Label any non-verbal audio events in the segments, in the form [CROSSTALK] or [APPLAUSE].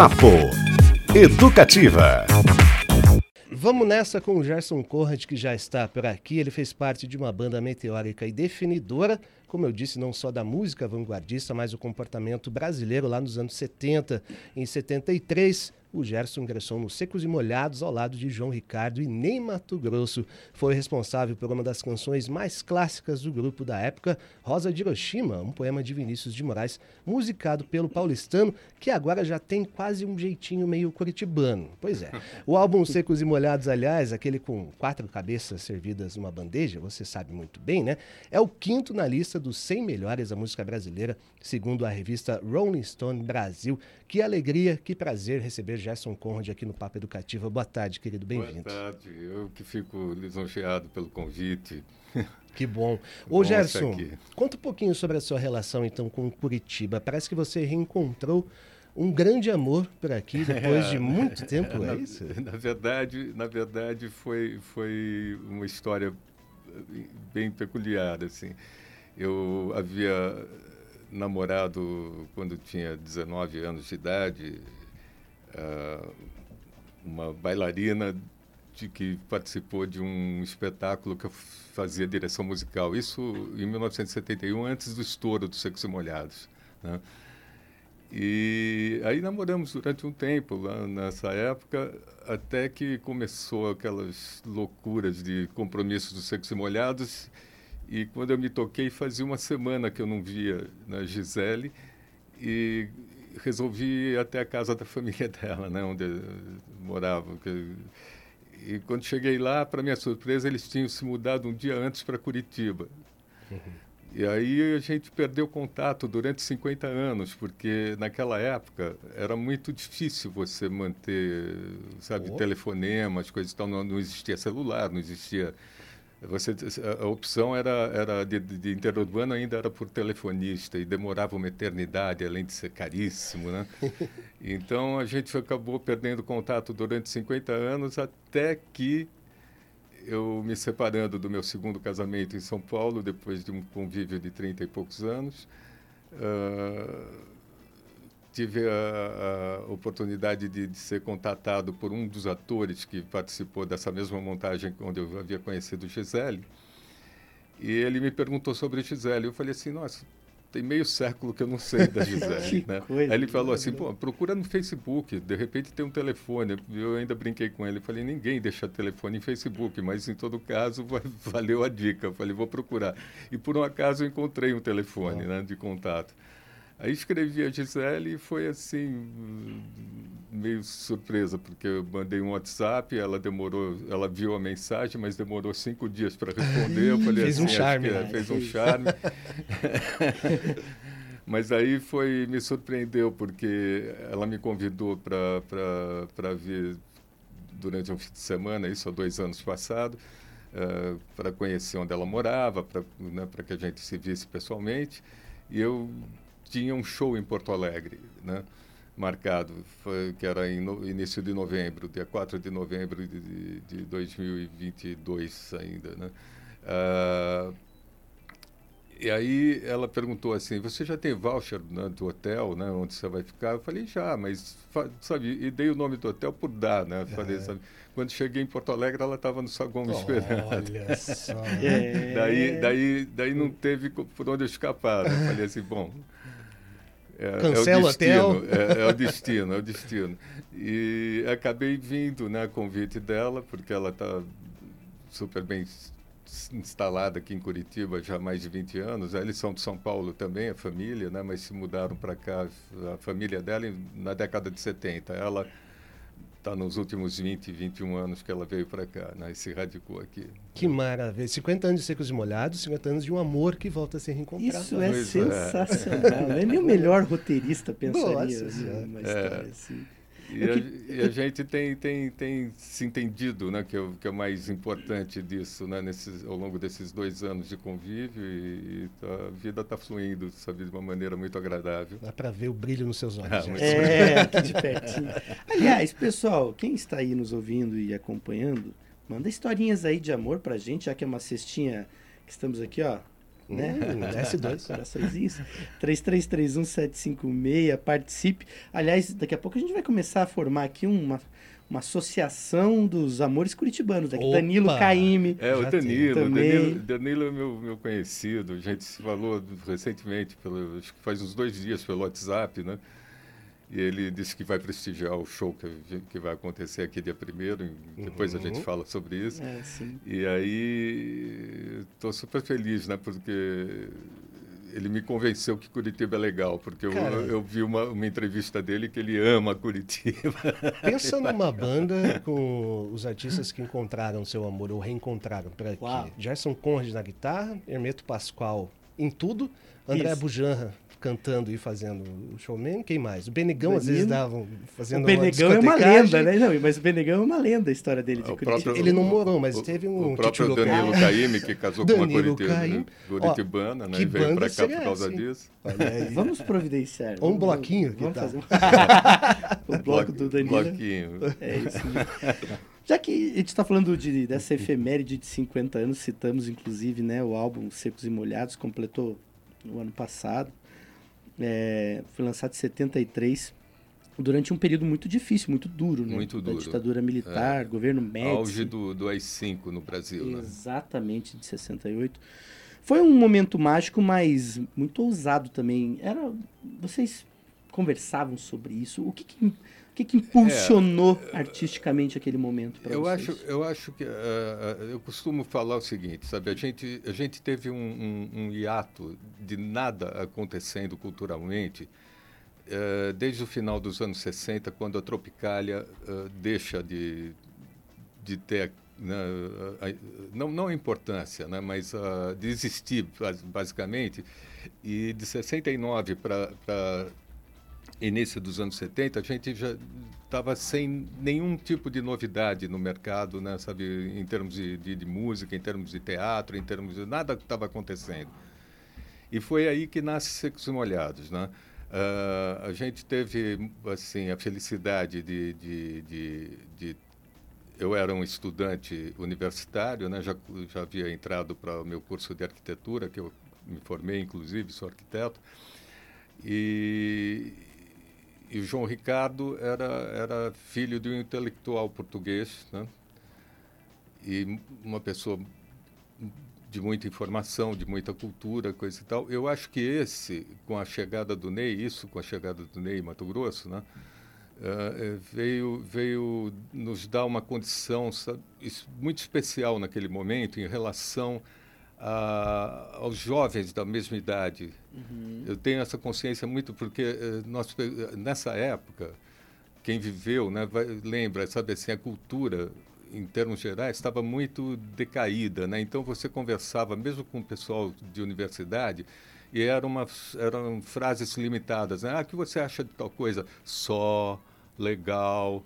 Papo Educativa. Vamos nessa com o Gerson Conrad, que já está por aqui. Ele fez parte de uma banda meteórica e definidora, como eu disse, não só da música vanguardista, mas o comportamento brasileiro lá nos anos 70. Em 73, o Gerson ingressou nos Secos e Molhados ao lado de João Ricardo e Ney Mato Grosso. Foi responsável por uma das canções mais clássicas do grupo da época, Rosa de Hiroshima, um poema de Vinícius de Moraes, musicado pelo paulistano, que agora já tem quase um jeitinho meio curitibano. Pois é. O álbum Secos e Molhados, aliás, aquele com quatro cabeças servidas numa bandeja, você sabe muito bem, né? É o quinto na lista dos 100 melhores da música brasileira, segundo a revista Rolling Stone Brasil. Que alegria, que prazer receber Gerson Conrad aqui no Papo Educativa. Boa tarde, querido, bem-vindo. Boa tarde, eu que fico lisonjeado pelo convite. [LAUGHS] Que bom. Ô bom Gerson, conta um pouquinho sobre a sua relação então com Curitiba. Parece que você reencontrou um grande amor por aqui depois é, de [LAUGHS] muito tempo, é, isso? Na verdade, na verdade foi, foi uma história bem peculiar, assim. Eu havia namorado quando tinha 19 anos de idade, uh, uma bailarina de que participou de um espetáculo que eu fazia direção musical. Isso em 1971, antes do estouro dos Secos e Molhados. Né? E aí namoramos durante um tempo lá nessa época, até que começou aquelas loucuras de compromissos dos Secos e Molhados e quando eu me toquei, fazia uma semana que eu não via na Gisele e resolvi ir até a casa da família [LAUGHS] dela, né, onde morava. E quando cheguei lá, para minha surpresa, eles tinham se mudado um dia antes para Curitiba. Uhum. E aí a gente perdeu contato durante 50 anos, porque naquela época era muito difícil você manter, sabe, oh. telefonemas, coisas e tal. Não, não existia celular, não existia você, a opção era, era de, de interurbano ainda era por telefonista e demorava uma eternidade, além de ser caríssimo, né? [LAUGHS] então a gente acabou perdendo contato durante 50 anos até que eu me separando do meu segundo casamento em São Paulo, depois de um convívio de 30 e poucos anos, uh, tive a, a oportunidade de, de, ser contatado por um dos atores que participou dessa mesma montagem onde eu havia conhecido Gisele. E ele me perguntou sobre Gisele. Eu falei assim, nossa, tem meio século que eu não sei da [LAUGHS] Gisele. né? Aí ele falou assim, pô, procura no Facebook, de repente tem um telefone. Eu ainda brinquei com ele, falei, ninguém deixa telefone em Facebook, mas em todo caso [LAUGHS] valeu a dica. Eu falei, vou procurar. E por um acaso eu encontrei um telefone né, de contato. Aí escrevi a Gisele e foi assim, meio surpresa, porque eu mandei um WhatsApp, ela demorou, ela viu a mensagem, mas demorou cinco dias para responder. Eu falei fez assim, um charme, é, né? fez um charme. [LAUGHS] mas aí foi, me surpreendeu, porque ela me convidou para vir durante um fim de semana, isso há dois anos passado, uh, para conhecer onde ela morava, para né, que a gente se visse pessoalmente. E eu tinha um show em Porto Alegre, né? marcado, foi, que era em no, início de novembro, dia 4 de novembro de, de 2022 ainda. Né? Uh, e aí ela perguntou assim, você já tem voucher né, do hotel, né, onde você vai ficar? Eu falei, já, mas, sabe, e dei o nome do hotel por dar, né? Falei, é. sabe? Quando cheguei em Porto Alegre, ela estava no saguão me esperando. Olha só. é. [LAUGHS] daí, daí, daí não teve por onde eu escapar. Né? Falei assim, bom, é, Cancela é o destino, é, é, o destino, é o destino. E acabei vindo, né, a convite dela, porque ela está super bem instalada aqui em Curitiba já há mais de 20 anos. Eles são de São Paulo também, a família, né, mas se mudaram para cá, a família dela, na década de 70. Ela está nos últimos 20, 21 anos que ela veio para cá, né, e se radicou aqui. Que maravilha. 50 anos de Secos e Molhados, 50 anos de um amor que volta a se reencontrar. Isso é pois é. sensacional. É. Nem o melhor roteirista pensaria Nossa, numa história é. assim. E a, e a, gente tem, tem, tem se entendido, né, que é, o, que é o mais importante disso, né, nesses, ao longo desses dois anos de convívio e, e a vida está fluindo, sabe, de uma maneira muito agradável. Dá para ver o brilho nos seus olhos. Ah, é, aqui de pertinho. Aliás, pessoal, quem está aí nos ouvindo e acompanhando, manda historinhas aí de amor para a gente, já que é uma cestinha que estamos aqui, ó, né? Hum, S2. Coraçõezinhos. 3331-756, participe. Aliás, daqui a pouco a gente vai começar a formar aqui uma, uma associação dos amores curitibanos. Aqui, Danilo Caime. É, o Danilo. Danilo, Danilo é meu, meu conhecido. A gente se falou recentemente, pelo, acho que faz uns dois dias pelo WhatsApp, né? E ele disse que vai prestigiar o show que, que vai acontecer aqui dia primeiro. Depois uhum. a gente uhum. fala sobre isso. É, e aí estou super feliz, né? Porque ele me convenceu que Curitiba é legal, porque eu, eu vi uma, uma entrevista dele que ele ama Curitiba. [LAUGHS] Pensa numa banda com os artistas que encontraram seu amor ou reencontraram por aqui. Uau. Gerson Conrad na guitarra, Hermeto Pascoal em tudo, André Isso. Bujanra cantando e fazendo o showman, quem mais? O Benegão, às vezes, davam fazendo O Benegão é uma lenda, né? Não, mas o Benegão é uma lenda a história dele de o próprio, Ele não morou, mas o, teve um... O próprio Danilo Caime, que casou com uma Curitibana, Curitibana né? E veio para cá por causa assim? disso. Vamos providenciar. Ou um bloquinho. Vamos, vamos fazer um... [LAUGHS] o bloco do Danilo. Bloquinho. É isso. Já que a gente está falando de, dessa efeméride de 50 anos, citamos inclusive né, o álbum Secos e Molhados, completou no ano passado é, foi lançado em 73, durante um período muito difícil, muito duro, né? Muito duro. Da ditadura militar, é. governo Médici. Auge do, do AI-5 no Brasil, né? Exatamente, de 68. Foi um momento mágico, mas muito ousado também. Era, vocês conversavam sobre isso? O que, que o que, que impulsionou é, artisticamente aquele momento para vocês? Acho, eu acho que uh, eu costumo falar o seguinte, sabe? A gente, a gente teve um, um, um hiato de nada acontecendo culturalmente uh, desde o final dos anos 60, quando a Tropicália uh, deixa de, de ter né, não, não a importância, né, mas de existir, basicamente. E de 69 para início dos anos 70, a gente já estava sem nenhum tipo de novidade no mercado, né, sabe, em termos de, de, de música, em termos de teatro, em termos de nada estava acontecendo. E foi aí que nasce Secos e Molhados, né? Uh, a gente teve assim a felicidade de, de, de, de, eu era um estudante universitário, né? Já já havia entrado para o meu curso de arquitetura, que eu me formei inclusive, sou arquiteto. E, e o João Ricardo era, era filho de um intelectual português, né? E uma pessoa de muita informação, de muita cultura, coisa e tal. Eu acho que esse, com a chegada do Ney, isso com a chegada do Ney em Mato Grosso, né? Uh, veio, veio nos dar uma condição sabe, muito especial naquele momento em relação a, aos jovens da mesma idade. Uhum. Eu tenho essa consciência muito porque eh, nós, nessa época, quem viveu né, vai, lembra, sabe assim, a cultura, em termos gerais, estava muito decaída. Né? Então, você conversava, mesmo com o pessoal de universidade, e eram, uma, eram frases limitadas. Né? Ah, o que você acha de tal coisa? Só, legal,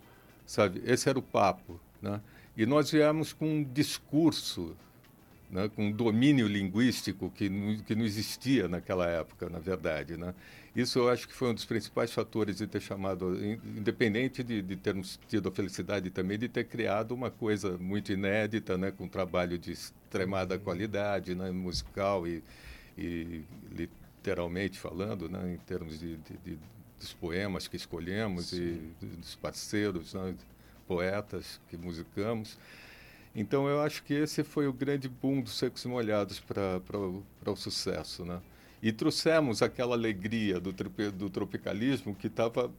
sabe? Esse era o papo. Né? E nós viemos com um discurso né, com um domínio linguístico que não, que não existia naquela época, na verdade. Né? Isso eu acho que foi um dos principais fatores de ter chamado, independente de, de termos tido a felicidade também de ter criado uma coisa muito inédita, né, com um trabalho de extremada qualidade né, musical e, e literalmente falando, né, em termos de, de, de, dos poemas que escolhemos Sim. e dos parceiros, né, poetas que musicamos. Então eu acho que esse foi o grande boom dos secos e molhados para o sucesso, né? E trouxemos aquela alegria do, do tropicalismo que estava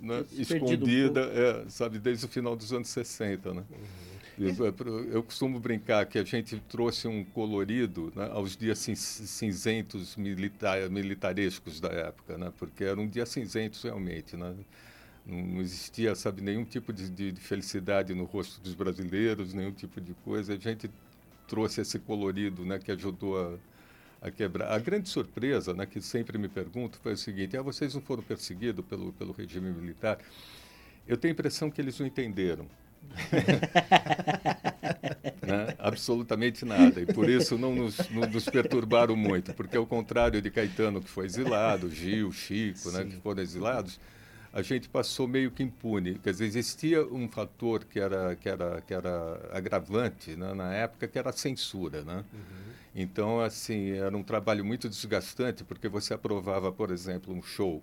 né, escondida, um é, sabe, desde o final dos anos 60, né? Uhum. Eu, eu, costumo brincar que a gente trouxe um colorido né, aos dias cinzentos militar, militarescos da época, né? Porque eram dias cinzentos realmente, né? Não, existia, sabe, nenhum tipo de, de, de, felicidade no rosto dos brasileiros, nenhum tipo de coisa. A gente trouxe esse colorido, né, que ajudou a, a quebrar. A grande surpresa, né, que sempre me pergunto, foi o seguinte: ah, vocês não foram perseguidos pelo, pelo regime militar? Eu tenho a impressão que eles não entenderam. [LAUGHS] né? Absolutamente nada. E por isso não nos, não nos, perturbaram muito, porque ao contrário de Caetano, que foi exilado, Gil, Chico, né, que foram exilados, a gente passou meio que impune. Quer dizer, existia um fator que era, que era, que era agravante né, na época, que era a censura. Né? Uhum. Então, assim, era um trabalho muito desgastante, porque você aprovava, por exemplo, um show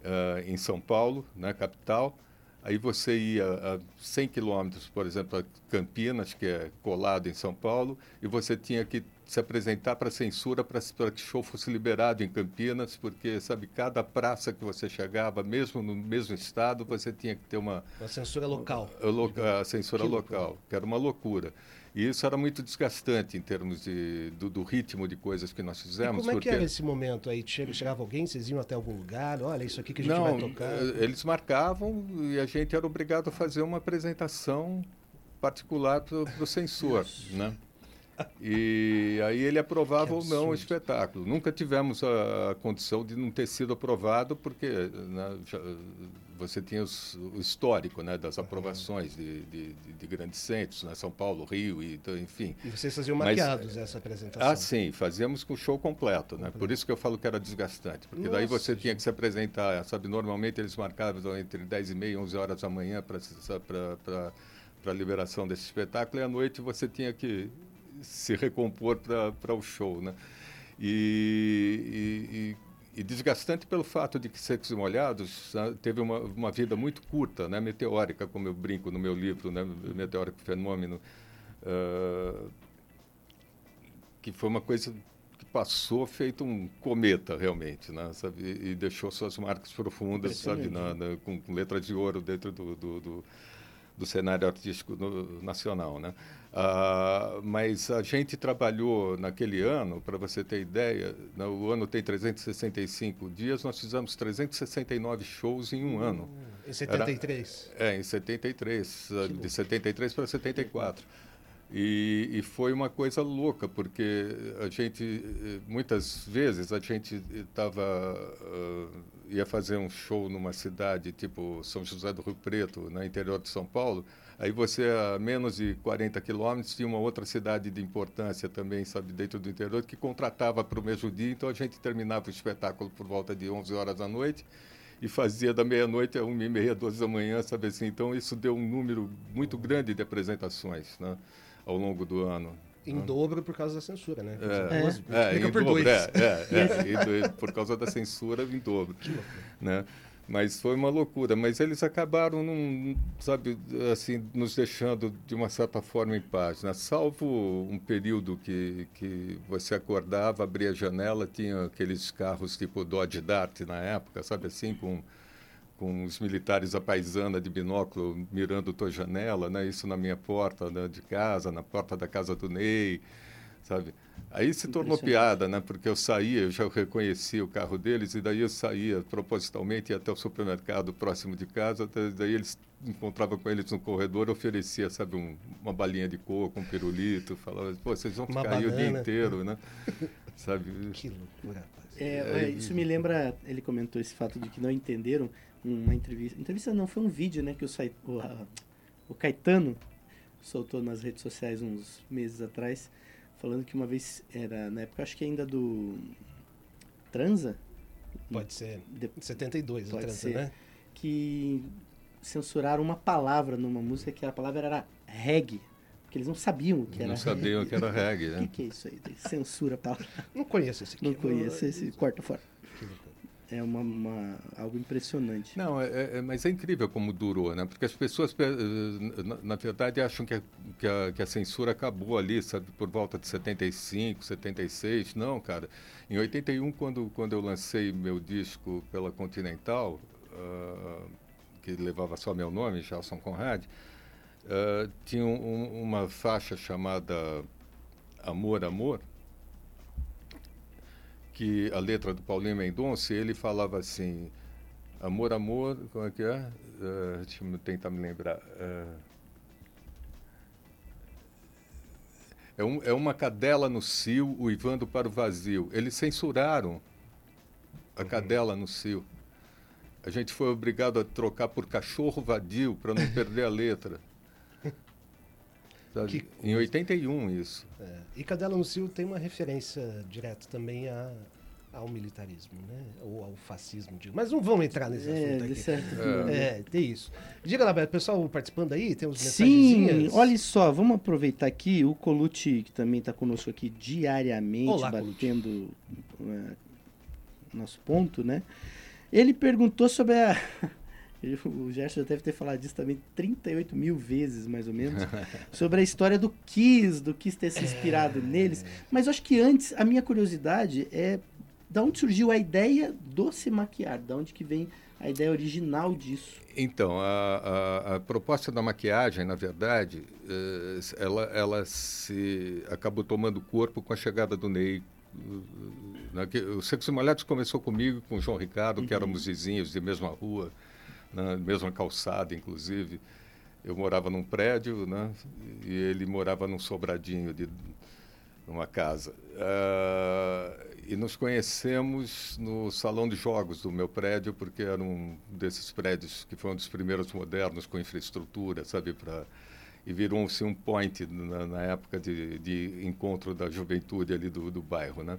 uh, em São Paulo, na né, capital, aí você ia a 100 quilômetros, por exemplo, a Campinas, que é colado em São Paulo, e você tinha que se apresentar para a censura para que o show fosse liberado em Campinas, porque, sabe, cada praça que você chegava, mesmo no mesmo estado, você tinha que ter uma... Uma censura local. A, a censura que local, loucura. que era uma loucura. E isso era muito desgastante em termos de, do, do ritmo de coisas que nós fizemos. E como é que era esse momento aí? Chegava alguém, vocês iam até algum lugar? Olha, isso aqui que a gente Não, vai tocar. Eh, eles marcavam e a gente era obrigado a fazer uma apresentação particular para o censor, né? E aí ele aprovava ou não o espetáculo. Nunca tivemos a, a, condição de não ter sido aprovado, porque né, já, você tinha os, o histórico né, das aprovações de, de, de, grandes centros, né, São Paulo, Rio, e, então, enfim. E vocês faziam maquiados Mas, essa apresentação? Ah, sim, fazíamos com o show completo. Né? Por isso que eu falo que era desgastante, porque Nossa, daí você gente. tinha que se apresentar, sabe, normalmente eles marcavam entre 10 e meia e 11 horas da manhã para a liberação desse espetáculo, e à noite você tinha que se recompor para o show, né? E, e, e, desgastante pelo fato de que Secos e Molhados né, teve uma, uma vida muito curta, né? Meteórica, como eu brinco no meu livro, né? Meteórico Fenômeno, uh, que foi uma coisa que passou feito um cometa realmente, né? Sabe? E, deixou suas marcas profundas, sabe, na, na, com, com letras de ouro dentro do, do, do do cenário artístico no, nacional, né? Ah, mas a gente trabalhou naquele ano, para você ter ideia, né, o ano tem 365 dias, nós fizemos 369 shows em um ano. Em 73? Era, é, em 73, que de 73 para 74. E, e, foi uma coisa louca, porque a gente, muitas vezes, a gente estava, uh, ia fazer um show numa cidade tipo São José do Rio Preto, no interior de São Paulo, aí você, a menos de 40 quilômetros, tinha uma outra cidade de importância também, sabe, dentro do interior, que contratava para o mesmo dia, então a gente terminava o espetáculo por volta de 11 horas da noite, e fazia da meia-noite a uma e meia, duas da manhã, sabe assim, então isso deu um número muito grande de apresentações, né? ao longo do ano. Em né? dobro por causa da censura, né? É, é, é em por dobro. É, é, é [LAUGHS] por causa da censura em dobro. Né? Mas foi uma loucura. Mas eles acabaram, num, sabe, assim, nos deixando de uma certa forma em paz. Né? Salvo um período que, que você acordava, abria a janela, tinha aqueles carros tipo Dodge Dart na época, sabe assim, com com os militares à paisana de binóculo mirando tua janela, né? Isso na minha porta né, de casa, na porta da casa do Ney, sabe? Aí se tornou piada, né? Porque eu saía, eu já reconhecia o carro deles e daí eu saía propositalmente ia até o supermercado próximo de casa, daí eles encontrava com eles no corredor, oferecia, sabe, um, uma balinha de coco, um pirulito, falava, pô, vocês vão ficar aí o dia inteiro, né? sabe? [LAUGHS] Que loucura, rapaz. É, é, isso me lembra, ele comentou esse fato de que não entenderam uma entrevista. Entrevista não, foi um vídeo, né, que o, o, a, o Caetano soltou nas redes sociais uns meses atrás, falando que uma vez era, na época, acho que ainda do Transa. Pode ser. De, 72, pode Transa, ser, né? Que censuraram uma palavra numa música que a palavra era reggae. Porque eles não sabiam o que era Não sabiam o que era reggae, né? [LAUGHS] O que, que, é isso aí? Censura a palavra. Não conheço esse aqui. Não conheço esse. Corta fora é uma, uma, algo impressionante. Não, é, é, é, mas é incrível como durou, né? Porque as pessoas, eh, na, na verdade, acham que a, que a, que, a, censura acabou ali, sabe, por volta de 75, 76. Não, cara. Em 81, quando, quando eu lancei meu disco pela Continental, uh, que levava só meu nome, Charleston Conrad, uh, tinha um, uma faixa chamada Amor, Amor, que a letra do Paulinho Mendonça, ele falava assim, amor, amor, como é que é? Uh, deixa eu tentar me lembrar. Uh, é, um, é uma cadela no cio, uivando para o vazio. Eles censuraram a uhum. cadela no cio. A gente foi obrigado a trocar por cachorro vadio para não perder a letra. Que... Em 81 isso. É. E Cadela no Cio tem uma referência direta também a, ao militarismo, né? Ou ao fascismo, digo. Mas não vamos entrar nesse É, assunto de aqui. certo. É, tem isso. Diga lá, pessoal participando aí, tem uns Sim, olha só, vamos aproveitar aqui, o Colucci, que também está conosco aqui diariamente, Olá, batendo uh, nosso ponto, né? Ele perguntou sobre a. O Gerson já deve ter falado disso também 38 mil vezes, mais ou menos, [LAUGHS] sobre a história do Kiss, do Kiss ter se inspirado neles. Mas eu acho que antes, a minha curiosidade é da onde surgiu a ideia do se maquiar, da onde que vem a ideia original disso. Então, a, a- a proposta da maquiagem, na verdade, eh, ela, ela se acabou tomando corpo com a chegada do Ney. uh, né, que O Secos e Molhados começou comigo, com o João Ricardo, que éramos vizinhos de mesma rua, na mesma calçada, inclusive. Eu morava num prédio, né, e ele morava num sobradinho de numa casa. Ah, e nos conhecemos no salão de jogos do meu prédio, porque era um desses prédios que foi um dos primeiros modernos com infraestrutura, sabe, para e virou-se um point na, na época de, de encontro da juventude ali do, do bairro, né?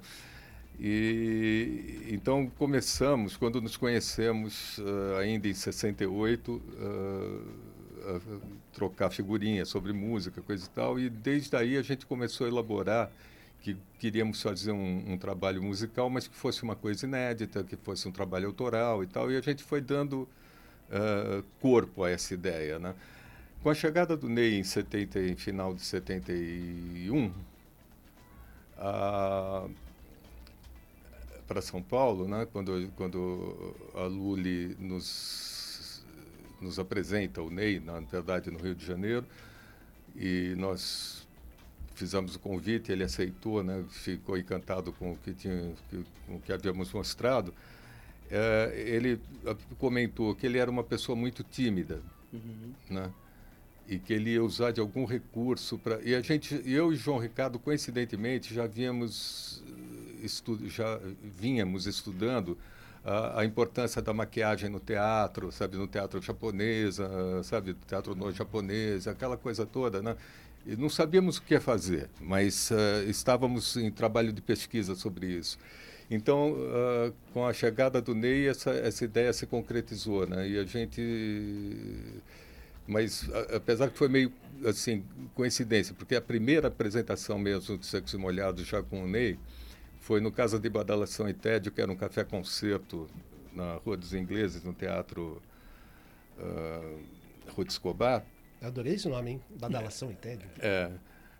E então começamos, quando nos conhecemos, ah, ainda em 68, ah, a trocar figurinhas sobre música, coisa e tal, e desde aí a gente começou a elaborar que queríamos fazer um, um trabalho musical, mas que fosse uma coisa inédita, que fosse um trabalho autoral e tal, e a gente foi dando ah, corpo a essa ideia, né? Com a chegada do Ney em 70, em final de 71, a para São Paulo, né? Quando quando a Luli nos nos apresenta o Ney, na verdade no Rio de Janeiro, e nós fizemos o convite, ele aceitou, né? Ficou encantado com o que tinha, com o que havíamos mostrado. Eh, ele comentou que ele era uma pessoa muito tímida, né? e que ele ia usar de algum recurso para e a gente eu e João Ricardo coincidentemente já víamos eh, estu, já vínhamos estudando a, a importância da maquiagem no teatro sabe no teatro japonês ah, sabe teatro no japonês aquela coisa toda né e não sabíamos o que fazer mas ah, estávamos em trabalho de pesquisa sobre isso então, ah, com a chegada do Ney, essa, essa ideia se concretizou, né? E a gente mas apesar que foi meio assim coincidência, porque a primeira apresentação mesmo de Secos e Molhados já com o Ney foi no Casa de Badalação e Tédio, que era um café concerto na Rua dos Ingleses, no Teatro ah, Rua de Escobar. Adorei esse nome, hein? Badalação e tédio. É.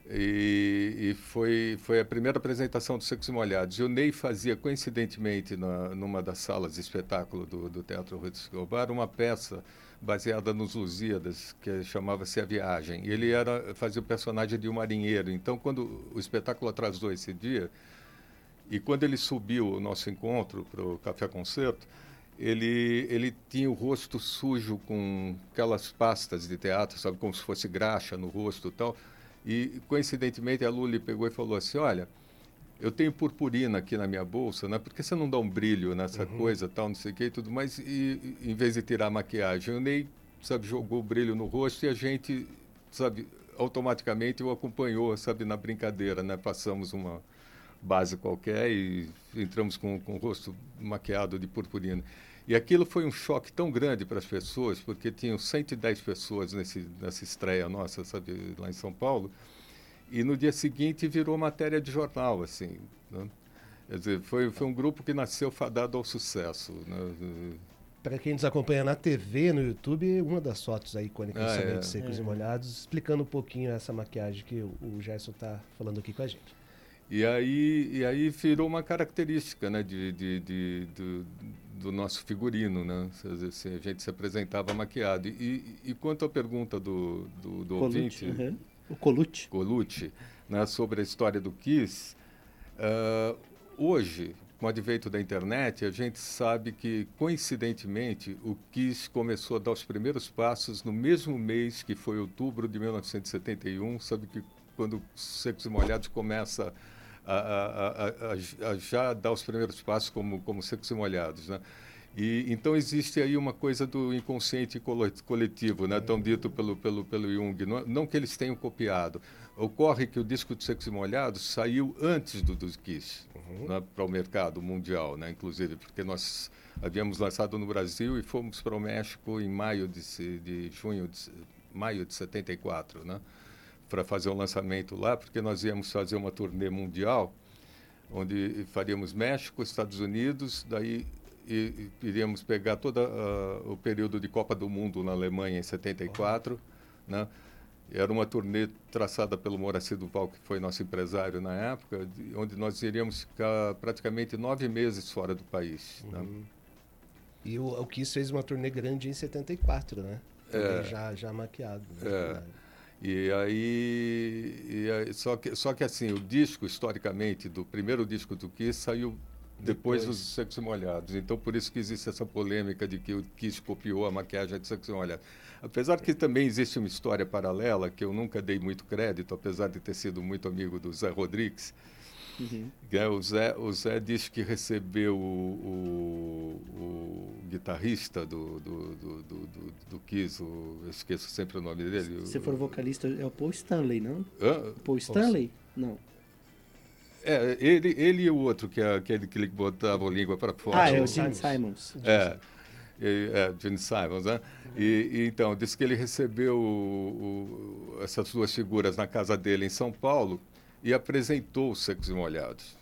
E, e foi, foi a primeira apresentação do Secos e Molhados. E o Ney fazia, coincidentemente, na, numa das salas de espetáculo do, do Teatro Rui de Escobar, uma peça baseada nos Lusíadas, que chamava-se A Viagem. E ele era, fazia o personagem de um marinheiro. Então, quando o espetáculo atrasou esse dia, e quando ele subiu o nosso encontro para o Café Concerto, ele, ele tinha o rosto sujo com aquelas pastas de teatro, sabe, como se fosse graxa no rosto e tal. E, coincidentemente, a Luli pegou e falou assim, olha, eu tenho purpurina aqui na minha bolsa, né? Por que você não dá um brilho nessa coisa, tal, não sei o que e tudo mais, e, e, em vez de tirar a maquiagem? O Ney, sabe, jogou o brilho no rosto e a gente, sabe, automaticamente o acompanhou, sabe, na brincadeira, né? Passamos uma base qualquer e entramos com, com o rosto maquiado de purpurina. E aquilo foi um choque tão grande para as pessoas, porque tinham 110 pessoas nesse, nessa estreia nossa, sabe, lá em São Paulo, e no dia seguinte virou matéria de jornal, assim. Né? Quer dizer, foi, foi um grupo que nasceu fadado ao sucesso. Né? Para quem nos acompanha na TV, no YouTube, uma das fotos aí icônicas Ah, é. de Secos e Molhados, explicando um pouquinho essa maquiagem que o, o Gerson está falando aqui com a gente. E aí, e aí virou uma característica né, de, de, de- do, do nosso figurino. Né? A gente se apresentava maquiado. E, e quanto à pergunta do, do, do Colucci, ouvinte, uhum. O Colucci. Colucci, né, sobre a história do Kiss, ah, hoje, com o advento da internet, a gente sabe que, coincidentemente, o Kiss começou a dar os primeiros passos no mesmo mês que foi outubro de 1971, sabe que quando Secos e Molhados começa a, a- a- a- a já dar os primeiros passos como, como Secos e Molhados, né? E, então existe aí uma coisa do inconsciente coletivo, né? tão dito pelo, pelo, pelo Jung. Não, não, que eles tenham copiado. Ocorre que o disco de Secos e Molhados saiu antes do, do Kiss uhum. né? para o mercado mundial, né? inclusive, porque nós havíamos lançado no Brasil e fomos para o México em maio de, de junho, de, maio de 74, né? Para fazer um lançamento lá, porque nós íamos fazer uma turnê mundial, onde faríamos México, Estados Unidos, daí e, iríamos pegar todo uh, o período de Copa do Mundo na Alemanha em 74, né? Era uma turnê traçada pelo Moacir Duval, que foi nosso empresário na época, de, onde nós iríamos ficar praticamente nove meses fora do país. Né? Uhum. Né? E o, o Kiss fez uma turnê grande em 74, né? É, já, já maquiado. Né? É. E aí, e aí, só, que, só que assim, o disco, historicamente, do primeiro disco do Kiss saiu depois, dos Secos e Molhados. Então, por isso que existe essa polêmica de que o Kiss copiou a maquiagem de Secos e Molhados. Apesar que também existe uma história paralela, que eu nunca dei muito crédito, apesar de ter sido muito amigo do Zé Rodrigues. Uhum. É, o, Zé, o Zé disse que recebeu o, o, o guitarrista do, do, do, do, do Kiss, o, eu esqueço sempre o nome dele. Se for vocalista, é o Paul Stanley, não? Hã? Paul Stanley? Não. É, ele, ele e o outro, que é aquele que botava a língua para fora. Ah, é o Gene Simons. É, é, Gene Simons, né? E, e, então, disse que ele recebeu o, o, essas duas figuras na casa dele em São Paulo e apresentou os Secos e Molhados.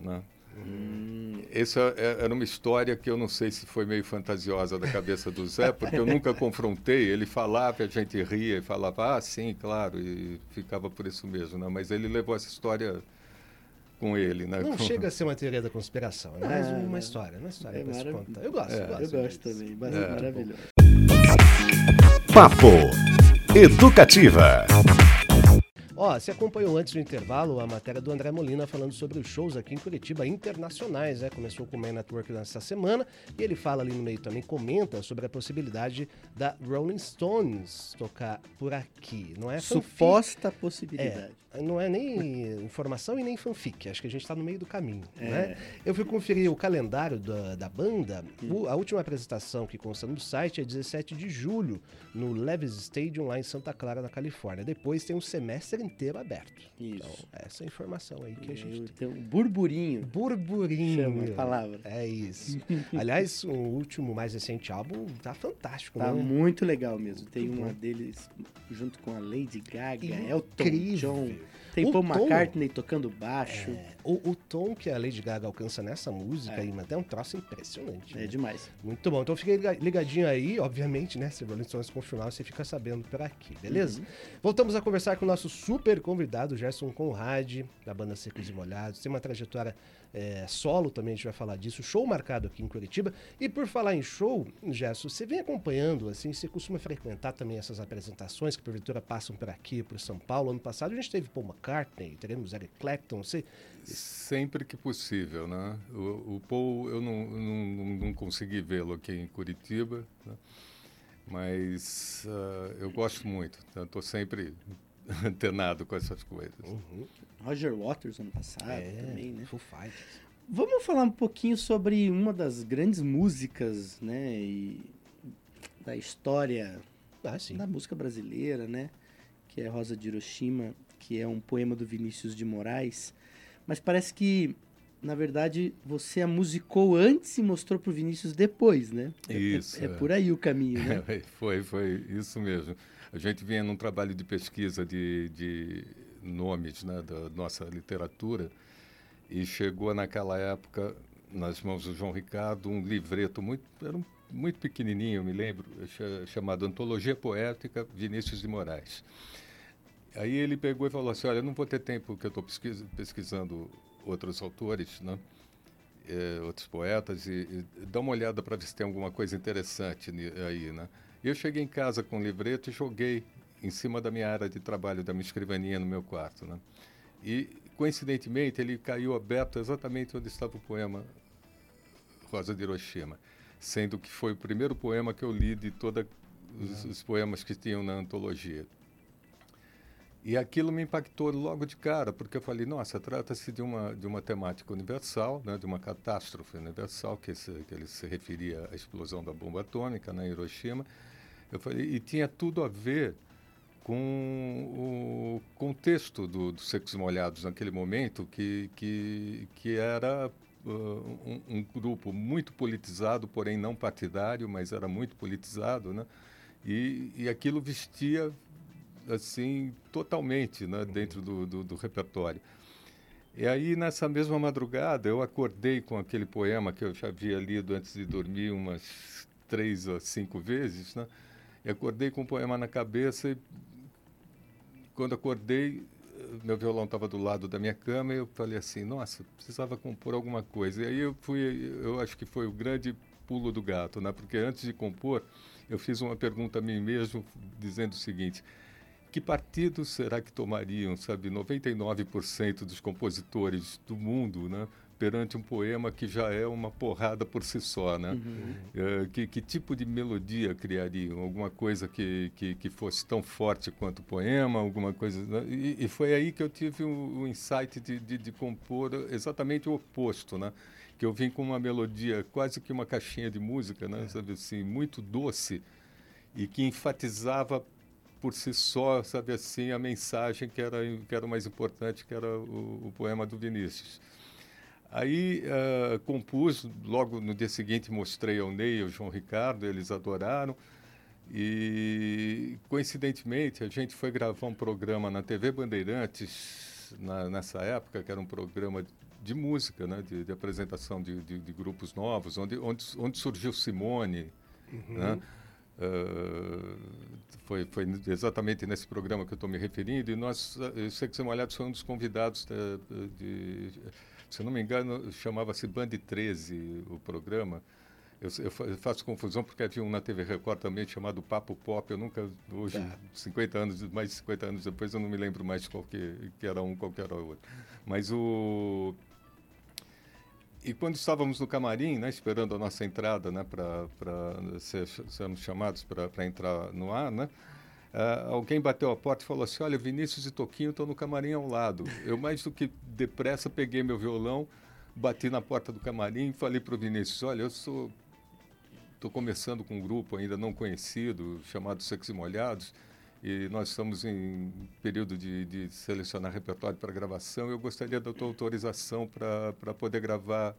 Né? Hum. Essa é, era uma história que eu não sei se foi meio fantasiosa da cabeça do Zé, [LAUGHS] porque eu nunca confrontei. Ele falava, a gente ria e falava, ah, sim, claro, e ficava por isso mesmo. Né? Mas ele levou essa história com ele, né? Não chega a ser uma teoria da conspiração, é mais uma história, uma história é contar. Eu gosto, é, eu gosto. Eu gosto também, é. maravilhoso. Papo Educativa. Ó, você acompanhou antes do intervalo a matéria do André Molina falando sobre os shows aqui em Curitiba internacionais, né? Começou com o Man Network nessa semana e ele fala ali no meio também, comenta sobre a possibilidade da Rolling Stones tocar por aqui. Não é Suposta possibilidade. É, não é nem [LAUGHS] informação e nem fanfic. Acho que a gente está no meio do caminho. É. Né? Eu fui conferir o calendário da, da banda. O, a última apresentação que consta no site é 17 de julho, no Levis Stadium, lá em Santa Clara, na Califórnia. Depois tem um semestre inteiro aberto. Isso. Então, essa é a informação aí que a gente tem. Um burburinho. Burburinho. Chama a palavra. É isso. [LAUGHS] Aliás, o último, mais recente álbum tá fantástico, tá né? muito legal mesmo. Tem muito uma bom. deles junto com a Lady Gaga, Elton John. Tem o Paul tom, McCartney tocando baixo. É, o, o, tom que a Lady Gaga alcança nessa música é. aí, mas é um troço impressionante. É né? demais. Muito bom. Então fiquei ligadinho aí, obviamente, né? Se o Rolling Stones confirmar, você fica sabendo por aqui, beleza? Uhum. Voltamos a conversar com o nosso super convidado, Gerson Conrad, da banda Secos e Molhados. Tem uma trajetória é, solo também, a gente vai falar disso. Show marcado aqui em Curitiba. E por falar em show, Gerson, você vem acompanhando, assim, você costuma frequentar também essas apresentações que porventura passam por aqui, por São Paulo. Ano passado a gente teve Paul McCartney, teremos Eric Clapton, você... Sempre que possível, né? O, o Paul, eu não, não, não consegui vê-lo aqui em Curitiba, né? mas uh, eu gosto muito. Estou sempre [LAUGHS] antenado com essas coisas. Uhum. Roger Waters ano passado é, também, né? Full Fighters. Vamos falar um pouquinho sobre uma das grandes músicas, né, e da história ah, da música brasileira, né, que é Rosa de Hiroshima, que é um poema do Vinícius de Moraes. Mas parece que, na verdade, você a musicou antes e mostrou para o Vinícius depois, né? É, isso. É, é, é, por aí o caminho, né? [LAUGHS] foi, foi isso mesmo. A gente vinha num trabalho de pesquisa de, de nomes né, da nossa literatura e chegou naquela época nas mãos do João Ricardo um livreto muito era um, muito pequenininho me lembro chamado Antologia Poética Vinícius de Moraes aí ele pegou e falou assim olha eu não vou ter tempo que eu estou pesquisa, pesquisando outros autores né é, outros poetas e, e dá uma olhada para ver se tem alguma coisa interessante aí né e eu cheguei em casa com o livreto e joguei em cima da minha área de trabalho, da minha escrivaninha no meu quarto. Né? E, coincidentemente, ele caiu aberto exatamente onde estava o poema Rosa de Hiroshima, sendo que foi o primeiro poema que eu li de todos os, os, poemas que tinham na antologia. E aquilo me impactou logo de cara, porque eu falei, nossa, trata-se de uma, de uma temática universal, né, de uma catástrofe universal, que, se, que ele se referia à explosão da bomba atômica na Hiroshima. Eu falei, e tinha tudo a ver com o contexto do, dos Secos Molhados naquele momento, que, que, que era uh, um, um, grupo muito politizado, porém não partidário, mas era muito politizado, né? E, e aquilo vestia assim totalmente né, dentro do, do, do, repertório. E aí nessa mesma madrugada eu acordei com aquele poema que eu já havia lido antes de dormir umas três ou cinco vezes, né? E acordei com o poema na cabeça e quando acordei meu violão estava do lado da minha cama e eu falei assim, nossa, precisava compor alguma coisa. E aí eu fui, eu acho que foi o grande pulo do gato, né? Porque antes de compor, eu fiz uma pergunta a mim mesmo dizendo o seguinte: que partido será que tomariam, sabe, 99% dos compositores do mundo, né, perante um poema que já é uma porrada por si só, né? Uhum. É, que, que, tipo de melodia criariam? Alguma coisa que, que, que, fosse tão forte quanto o poema, alguma coisa... Né? E, e, foi aí que eu tive o, o insight de, de, de, compor exatamente o oposto, né? Que eu vim com uma melodia, quase que uma caixinha de música, né? É. Sabe assim, muito doce e que enfatizava por si só, sabe assim, a mensagem que era, que era mais importante, que era o, o poema do Vinícius. Aí uh, compus, logo no dia seguinte mostrei ao Ney e ao João Ricardo, eles adoraram. E coincidentemente a gente foi gravar um programa na TV Bandeirantes na, nessa época, que era um programa de música, né, de, de apresentação de, de, de, grupos novos, onde, onde, onde surgiu Simone, uhum. né? Uh, foi, foi exatamente nesse programa que eu estou me referindo, e nós, eu sei que Molhados foi um dos convidados de, de se não me engano, chamava-se Band 13 o programa. Eu, eu, faço confusão porque havia um na TV Record também chamado Papo Pop. Eu nunca, hoje, tá. 50 anos, mais de 50 anos depois, eu não me lembro mais qual que, que era um, qual que era o outro. Mas o, e quando estávamos no camarim, né, esperando a nossa entrada, né, para ser, sermos chamados para entrar no ar, né, uh, alguém bateu a porta e falou assim: Olha, Vinícius e Toquinho estão no camarim ao lado. Eu, mais do que depressa, peguei meu violão, bati na porta do camarim e falei para o Vinícius: Olha, eu sou. Estou começando com um grupo ainda não conhecido, chamado e Molhados e nós estamos em período de, de selecionar repertório para gravação. Eu gostaria da tua autorização para poder gravar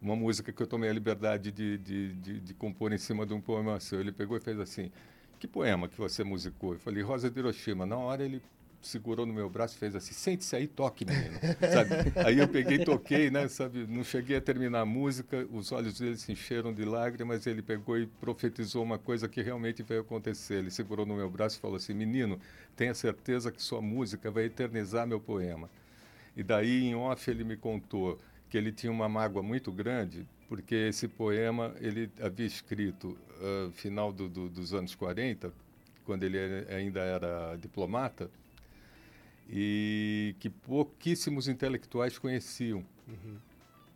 uma música que eu tomei a liberdade de, de, de, de, compor em cima de um poema seu. Ele pegou e fez assim: Que poema que você musicou? Eu falei: Rosa de Hiroshima. Na hora ele segurou no meu braço e fez assim, sente-se aí, toque, menino. sabe? Aí eu peguei toquei, né? Sabe? Não cheguei a terminar a música, os olhos dele se encheram de lágrimas, ele pegou e profetizou uma coisa que realmente veio acontecer. Ele segurou no meu braço e falou assim, menino, tenha certeza que sua música vai eternizar meu poema. E daí, em off, ele me contou que ele tinha uma mágoa muito grande, porque esse poema ele havia escrito uh, final do, do, dos anos 40, quando ele ainda era diplomata, e que pouquíssimos intelectuais conheciam. Uhum.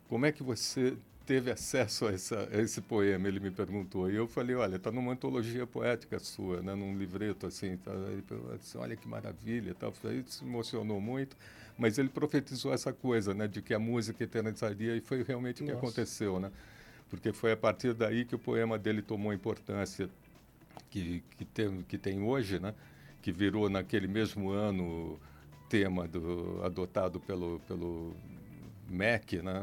Como é que você teve acesso a, essa, a, esse poema? Ele me perguntou. E eu falei, olha, está numa antologia poética sua, né, num livreto assim. Tá? Ele disse, olha que maravilha. Tal. Aí se emocionou muito. Mas ele profetizou essa coisa, né, de que a música eternizaria e foi realmente o que aconteceu, né? Porque foi a partir daí que o poema dele tomou a importância que, que, tem, que tem hoje, né? Que virou naquele mesmo ano tema do, adotado pelo, pelo MEC né,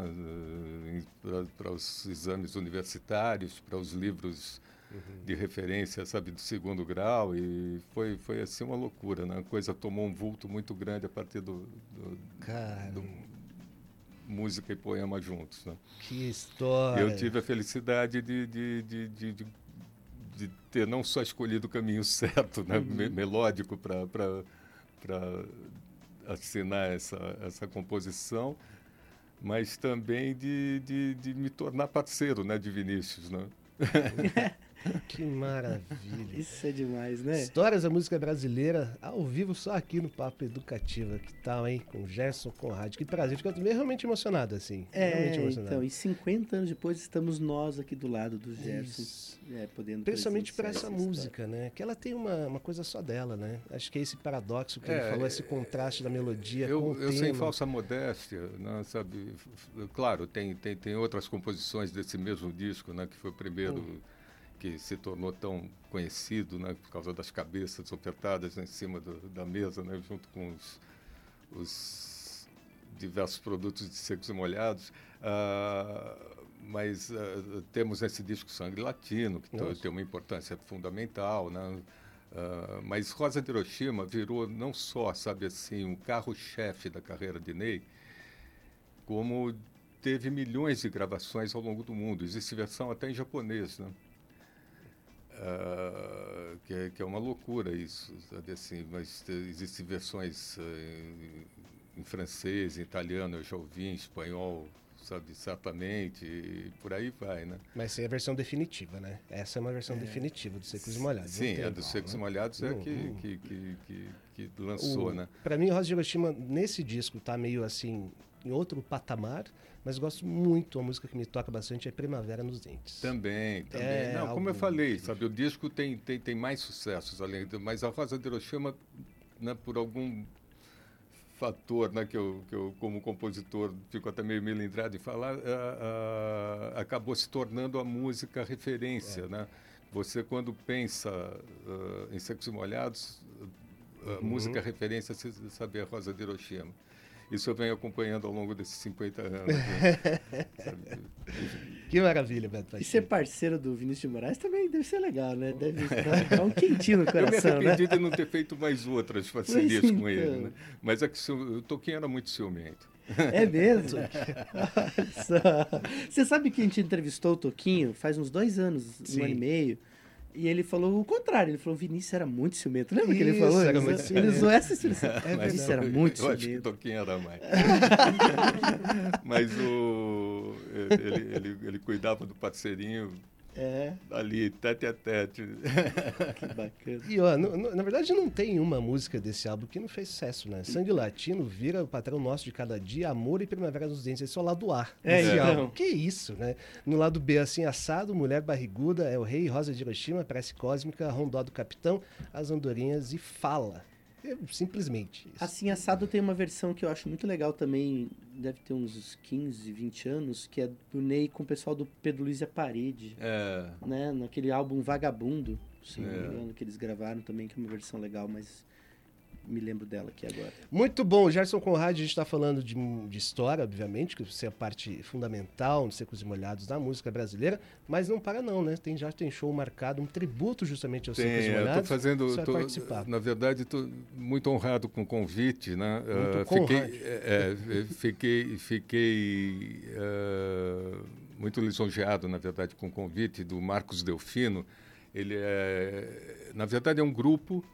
para os exames universitários, para os livros uhum. de referência, sabe, do segundo grau e foi foi assim uma loucura, né? A coisa tomou um vulto muito grande a partir do, do, do música e poema juntos, né? Que história! Eu tive a felicidade de, de, de, de, de ter não só escolhido o caminho [LAUGHS] certo, né, uhum. melódico para para assinar essa, essa composição, mas também de, de, de me tornar parceiro né, de Vinícius. Né? [LAUGHS] [LAUGHS] Que maravilha. Isso é demais, né? Histórias da música brasileira ao vivo só aqui no Papo Educativa. Que tal, hein? Com Gerson Conrad. Que prazer. Fico realmente emocionado, assim. É, realmente emocionado. então, e 50 anos depois estamos nós aqui do lado do Gerson, é, podendo Principalmente por presenciar essa história. música, né? Que ela tem uma, uma coisa só dela, né? Acho que é esse paradoxo que É, ele falou, esse contraste da melodia com Eu, o eu sem tema. falsa modéstia, né, sabe? Claro, tem, tem, tem outras composições desse mesmo disco, né? Que foi o primeiro Hum. Que se tornou tão conhecido, né? Por causa das cabeças ofertadas em cima do- da mesa, né? Junto com os, os diversos produtos de secos e molhados. Ah, mas ah, temos nesse disco Sangue Latino, que Nossa. tem uma importância fundamental, né? Ah, mas Rosa de Hiroshima virou não só, sabe assim, um carro-chefe da carreira de Ney, como teve milhões de gravações ao longo do mundo. Existe versão até em japonês, né? Ah, que, é, que é uma loucura isso, sabe assim, mas te- existem versões eh, em, em francês, em italiano, eu já ouvi, em espanhol, sabe, certamente, e por aí vai, né? Mas sem a versão definitiva, né? Essa é uma versão definitiva dos Secos e Molhados. Sim, a dos igual, Secos e né? Molhados é que, que, que, lançou, O- né? Pra mim, Rosa de Hiroshima, nesse disco, tá meio assim, em outro patamar, mas gosto muito, a música que me toca bastante é Primavera nos Dentes. Também, também. É Não, como eu falei, sabe, o disco tem, tem, tem mais sucessos além do, mas a Rosa de Hiroshima, né, por algum fator, né, que eu, que eu como compositor fico até meio melindrado em falar, ah, ah, acabou se tornando a música referência, É. né? Você quando pensa ah, em Secos Molhados, a Uhum. música referência, você sabe, é a Rosa de Hiroshima. Isso eu venho acompanhando ao longo desses 50 anos. né? [LAUGHS] Que maravilha, Beto E ser parceiro do Vinícius de Moraes também deve ser legal, né? Deve [LAUGHS] dar, um quentinho no Eu me coração, né? arrependi de não ter feito mais outras parcerias Mas com ele. então. Né? Mas é que o Toquinho era muito ciumento. É mesmo? [LAUGHS] Você sabe que a gente entrevistou o Toquinho faz uns dois anos, Sim. um ano e meio. E ele falou o contrário, ele falou o Vinícius era muito ciumento. Lembra que ele Isso, falou? era Ele [LAUGHS] muito usou- ciumento. Ele usou essa expressão. É Vinícius verdade. era muito Eu acho que o ciumento. Toquinho era mais. [LAUGHS] Mas o, ele, ele, ele cuidava do parceirinho É, ali, tete a tete. que bacana. E ó, no- no- na verdade não tem uma música desse álbum que não fez sucesso, né? Sangue Latino vira o patrão nosso de cada dia, Amor e Primavera dos Dentes. Esse é o lado A É, desse então. Que isso, né? No lado B, assim, Assado, Mulher Barriguda, É o Rei, Rosa de Hiroshima, Prece Cósmica, Rondó do Capitão, As Andorinhas e Fala. É simplesmente isso. Assim, Assado tem uma versão que eu acho muito legal também, deve ter uns 15, 20 anos, que é do Ney com o pessoal do Pedro Luiz e a Parede, É, né? Naquele álbum Vagabundo, se não me É. engano, que eles gravaram também, que é uma versão legal, mas me lembro dela aqui agora. Muito bom, Gerson Conrad, a gente está falando de, de história, obviamente, que você é parte fundamental nos Secos e Molhados da música brasileira, mas não para não, né? Tem, já tem show marcado, um tributo justamente aos Secos e eu estou Molhados. fazendo. Você tô- participar. na verdade, estou muito honrado com o convite. Né? Muito Conrad. fiquei, é, é, fiquei, fiquei ah, muito lisonjeado, na verdade, com o convite do Marcos Delfino. Ele é, na verdade, é um grupo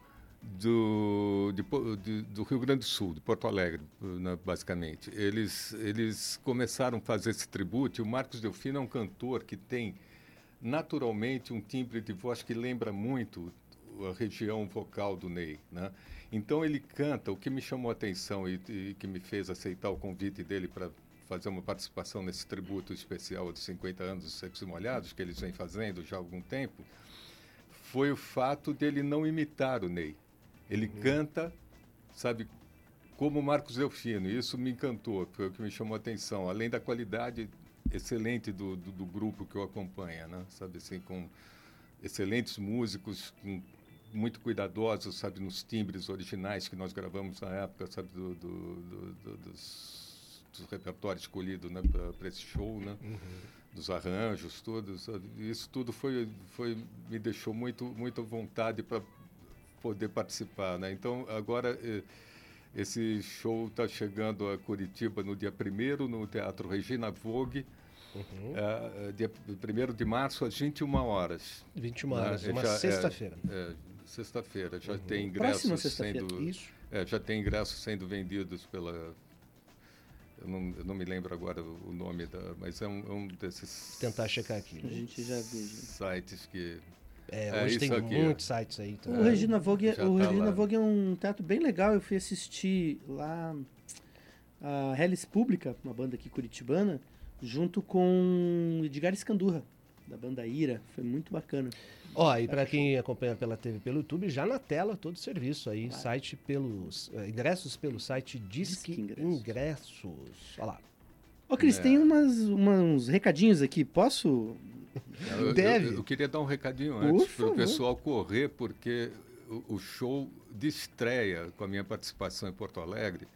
do, de de- do Rio Grande do Sul, de Porto Alegre, né, basicamente. Eles, eles começaram a fazer esse tributo. E o Marcos Delfino é um cantor que tem naturalmente um timbre de voz que lembra muito a região vocal do Ney, né? Então ele canta, o que me chamou a atenção e, e que me fez aceitar o convite dele para fazer uma participação nesse tributo especial dos 50 anos dos Secos e Molhados, que eles vêm fazendo já há algum tempo, foi o fato dele não imitar o Ney. Ele canta, sabe, como Marcos Delfino, e isso me encantou, foi o que me chamou a atenção, além da qualidade excelente do, do, do grupo que o acompanha, né? sabe assim, com excelentes músicos, com- muito cuidadosos, sabe, nos timbres originais que nós gravamos na época, sabe, do, do- do- do- dos, dos repertórios escolhidos né, para esse show, né? dos arranjos, todos. sabe? Isso tudo foi, foi me deixou muito, muito à vontade para poder participar, né? Então agora eh, esse show está chegando a Curitiba no dia 1 no Teatro Regina Vogue, Uhum. eh, dia 1 de março às 21 horas. 21 né? horas, Eh, uma é, sexta-feira. é, sexta-feira. Já tem Uhum. Próxima ingressos sendo Isso. é, já tem ingressos sendo vendidos pela eu não, eu não me lembro agora o nome da, mas é um, é um desses. Tentar checar aqui. A gente já viu. Sites que É, É, hoje tem aqui, muitos sites aí. O Regina Vogue, já o tá Regina lá. Vogue é um teatro bem legal. Eu fui assistir lá a Hellis Pública, uma banda aqui curitibana, junto com Edgar Escandurra, da banda Ira. Foi muito bacana. Ó, e para quem acompanha pela TV e pelo YouTube, já na tela todo o serviço aí, site pelos eh, ingressos pelo site Disque, Disque ingressos. Ingressos. Olha lá. Ô, Cris, É. tem umas, umas- uns recadinhos aqui. Posso? Eu, Deve. Eu, eu queria dar um recadinho antes para o pessoal correr, porque o, o show de estreia com a minha participação em Porto Alegre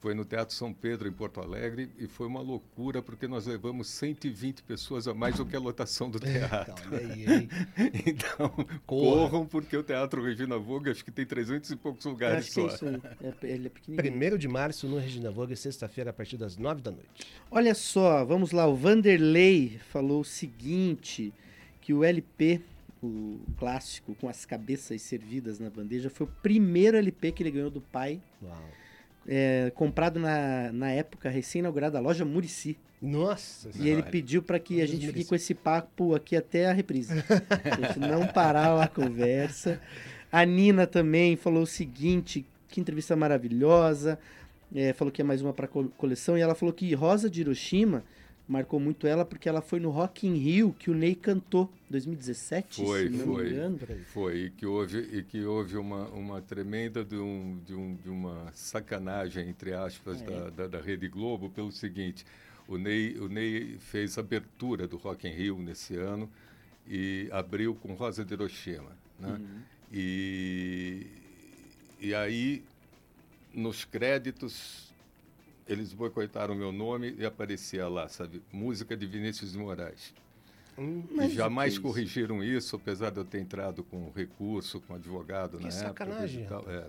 foi no Teatro São Pedro, em Porto Alegre, e foi uma loucura, porque nós levamos 120 pessoas a mais do que a lotação do teatro. Olha aí? [LAUGHS] Então, Corra. corram, porque o Teatro Regina Vogue acho que tem 300 e poucos lugares é só. isso aí. É, ele é pequenininho. Primeiro de março no Regina Vogue, sexta-feira, a partir das nove da noite. Olha só, vamos lá. O Vanderlei falou o seguinte: que o LP, o clássico, com as cabeças servidas na bandeja, foi o primeiro LP que ele ganhou do pai, Uau. É, comprado na, na época recém-inaugurada loja Murici. Nossa E ele pediu para que a gente fique com esse papo aqui até a reprise. [LAUGHS] a gente não parar a conversa. A Nina também falou o seguinte: que entrevista maravilhosa. É, falou que é mais uma para coleção. E ela falou que Rosa de Hiroshima marcou muito ela porque ela foi no Rock in Rio que o Ney cantou 2017, Foi, se não me foi. engano. Foi, e que houve, e que houve uma, uma tremenda de, um, de, um, de uma sacanagem, entre aspas, É. da, da, da Rede Globo, pelo seguinte, o Ney, o Ney fez a abertura do Rock in Rio nesse ano e abriu com Rosa de Hiroshima, né? E, e aí, nos créditos, eles boicotaram meu nome e aparecia lá, sabe? Música de Vinícius de Moraes. Hum, e jamais é isso? corrigiram isso, apesar de eu ter entrado com recurso, com advogado Que na sacanagem, época. é.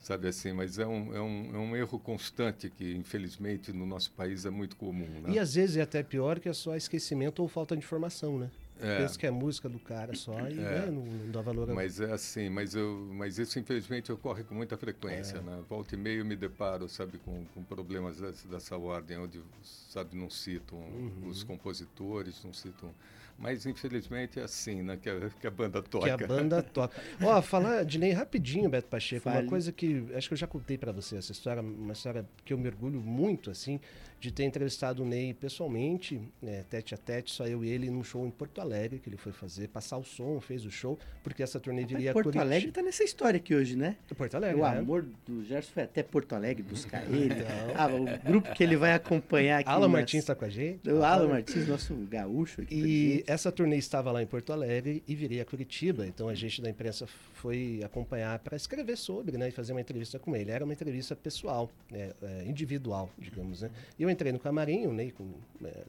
sabe assim, mas é um, é, um, é um erro constante que, infelizmente, no nosso país é muito comum. Né? E às vezes é até pior que é só esquecimento ou falta de informação, né? É. Pensa que é música do cara só e né, não, não dá valor a... Mas é assim, mas, eu, mas isso infelizmente ocorre com muita frequência. Né? Volta e meia eu me deparo, sabe, com, com problemas dessa, dessa ordem, onde, sabe, não citam os compositores, não citam... Mas infelizmente é assim, né, que a, que a banda toca. Que a banda toca. [LAUGHS] Ó, falar de Ney rapidinho, Beto Pacheco, Fale. uma coisa que acho que eu já contei pra você essa história, uma história que eu mergulho muito, assim, de ter entrevistado o Ney pessoalmente, né, tete a tete, só eu e ele, num show em Porto Alegre, que ele foi fazer, passar o som, fez o show, porque essa turnê viria a Porto Curitiba. Alegre tá nessa história aqui hoje, né? Porto Alegre, o né? amor do Gerson foi até Porto Alegre buscar ele. [LAUGHS] Ah, o grupo que ele vai acompanhar aqui. Alan nas- Martins tá com a gente. O Alan Martins, nosso gaúcho aqui. E essa turnê estava lá em Porto Alegre e viria a Curitiba. Então a gente da imprensa foi acompanhar para escrever sobre, né, e fazer uma entrevista com ele. Era uma entrevista pessoal, né, é, individual, digamos, né. E eu entrei no camarim, o Ney